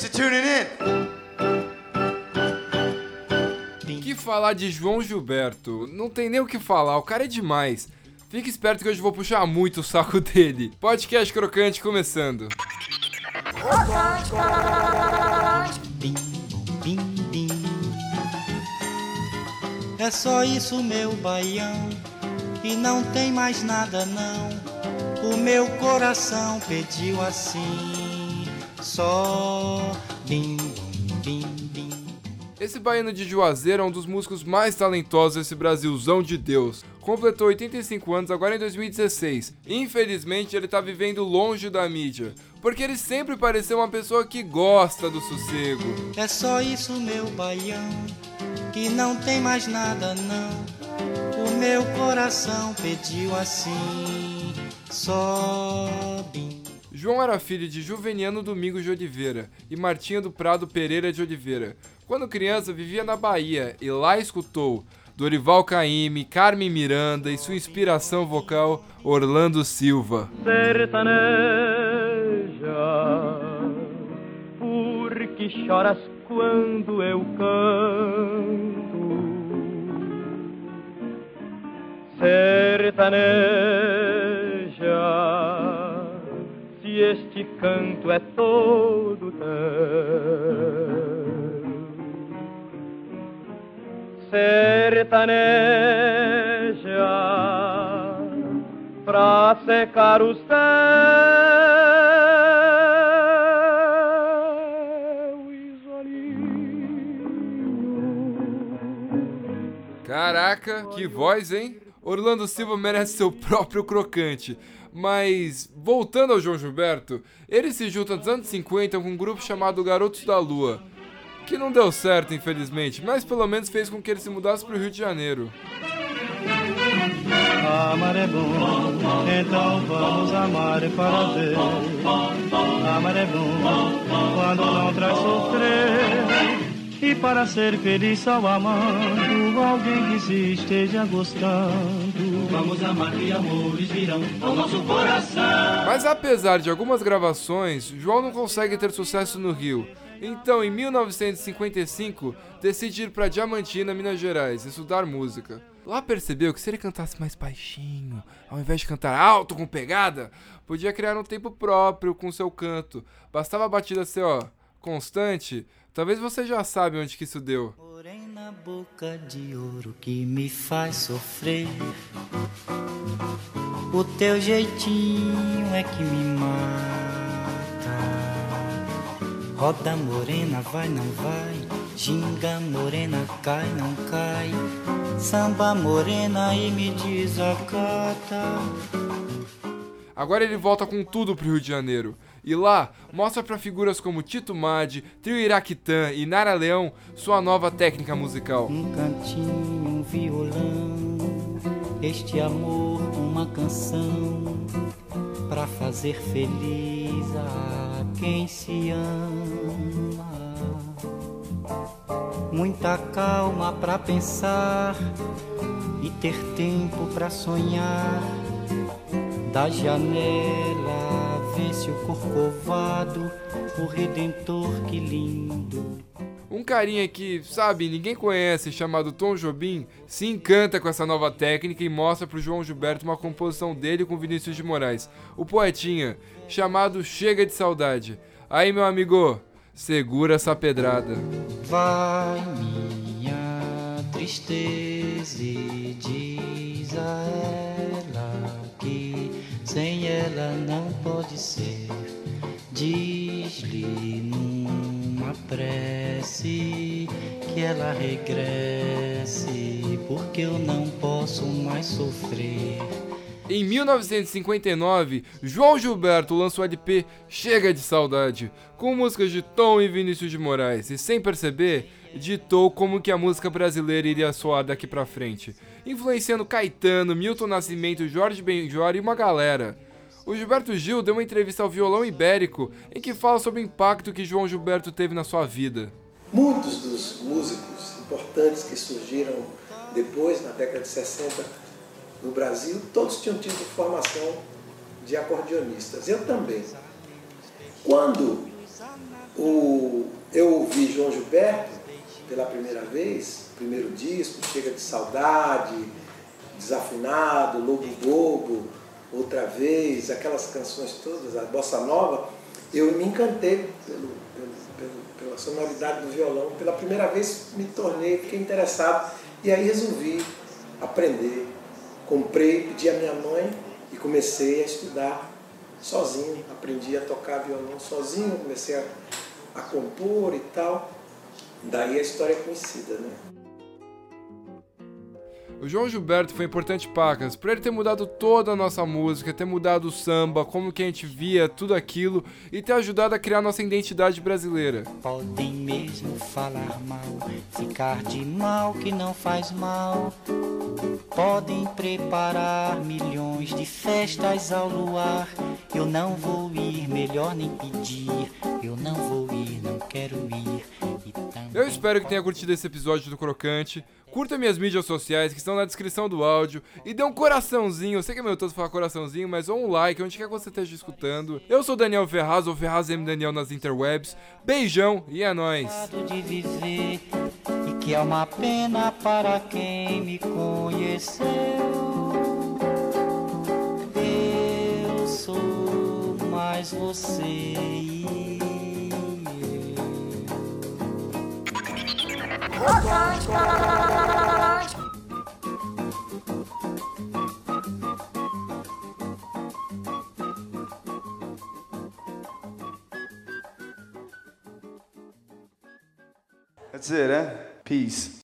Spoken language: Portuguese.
Thanks for tuning in. Que falar de João Gilberto? Não tem nem o que falar, o cara é demais. Fique esperto que hoje vou puxar muito o saco dele. Podcast crocante começando. É só isso, meu baião, e não tem mais nada não. O meu coração pediu assim, só bim, bim, bim. Esse baiano de Juazeiro é um dos músicos mais talentosos desse Brasilzão de Deus. Completou 85 anos agora em 2016. Infelizmente, ele tá vivendo longe da mídia, porque ele sempre pareceu uma pessoa que gosta do sossego. É só isso, meu baião, que não tem mais nada não. O meu coração pediu assim, sobe. João era filho de Juveniano Domingos de Oliveira e Martinha do Prado Pereira de Oliveira. Quando criança, vivia na Bahia e lá escutou Dorival Caymmi, Carmen Miranda e sua inspiração vocal Orlando Silva. Sertaneja, por que choras quando eu canto? Sertaneja, se este canto é todo teu sertaneja pra secar os céus Caraca, que voz, hein? Orlando Silva merece seu próprio crocante. Mas, voltando ao João Gilberto, ele se junta nos anos 50 com um grupo chamado Garotos da Lua que não deu certo, infelizmente, mas pelo menos fez com que ele se mudasse para o Rio de Janeiro. Amar é bom, então vamos amar para ver. Amar é bom, quando não traz sofrer. E para ser feliz só amando alguém que se esteja gostando. Vamos amar que amores virão ao nosso coração. Mas apesar de algumas gravações, João não consegue ter sucesso no Rio. Então, em 1955, decide ir para Diamantina, Minas Gerais, estudar música. Lá percebeu que se ele cantasse mais baixinho, ao invés de cantar alto com pegada, podia criar um tempo próprio com seu canto. Bastava a batida ser, ó, constante. Talvez você já sabe onde que isso deu. Porém na boca de ouro que me faz sofrer. O teu jeitinho é que me mata. Roda morena, vai, não vai. Ginga morena, cai, não cai. Samba morena e me desacata. Agora ele volta com tudo pro Rio de Janeiro. E lá, mostra para figuras como Tito Madi, Trio Iraquitã e Nara Leão sua nova técnica musical. Um cantinho, um violão, este amor, uma canção, para fazer feliz a quem se ama. muita calma para pensar e ter tempo para sonhar. Da janela vence o corcovado, o redentor que lindo. Um carinha que, sabe, ninguém conhece, chamado Tom Jobim, se encanta com essa nova técnica e mostra pro João Gilberto uma composição dele com Vinícius de Moraes, o poetinha, chamado Chega de Saudade. Aí, meu amigo, segura essa pedrada. Vai minha tristeza e diz a ela sem ela não pode ser. Diz-lhe numa prece que ela regresse, porque eu não posso mais sofrer. Em 1959, João Gilberto lançou o LP Chega de Saudade, com músicas de Tom e Vinícius de Moraes, e sem perceber, ditou como que a música brasileira iria soar daqui pra frente, influenciando Caetano, Milton Nascimento, Jorge Benjor e uma galera. O Gilberto Gil deu uma entrevista ao Violão Ibérico em que fala sobre o impacto que João Gilberto teve na sua vida. Muitos dos músicos importantes que surgiram depois, na década de 60, no Brasil, todos tinham tido formação de acordeonistas. Eu também. Quando o ouvi João Gilberto pela primeira vez, primeiro disco, Chega de Saudade, Desafinado, Lobo Bobo, Outra Vez, aquelas canções todas, a Bossa Nova, eu me encantei pelo, pelo, pelo, pela sonoridade do violão. Pela primeira vez me tornei, fiquei interessado e aí resolvi aprender. Comprei, pedi à minha mãe e comecei a estudar sozinho. Aprendi a tocar violão sozinho, comecei a, a compor e tal. Daí a história é conhecida, né? O João Gilberto foi importante pacas, por ele ter mudado toda a nossa música, ter mudado o samba, como que a gente via tudo aquilo e ter ajudado a criar nossa identidade brasileira. Podem mesmo falar mal, ficar de mal que não faz mal. Podem preparar milhões de festas ao luar. Eu não vou ir, melhor nem pedir. Eu não vou ir, não quero ir. Eu espero que tenha curtido esse episódio do Crocante. Curta minhas mídias sociais que estão na descrição do áudio e dê um coraçãozinho. Eu sei que é meu todo falar coraçãozinho, mas ou um like, onde quer que você esteja escutando. Eu sou Daniel Ferraz, ou Ferraz M. Daniel nas interwebs. Beijão e é nóis. Que é uma pena para quem me conheceu. Eu sou mais você That's it, eh? Peace.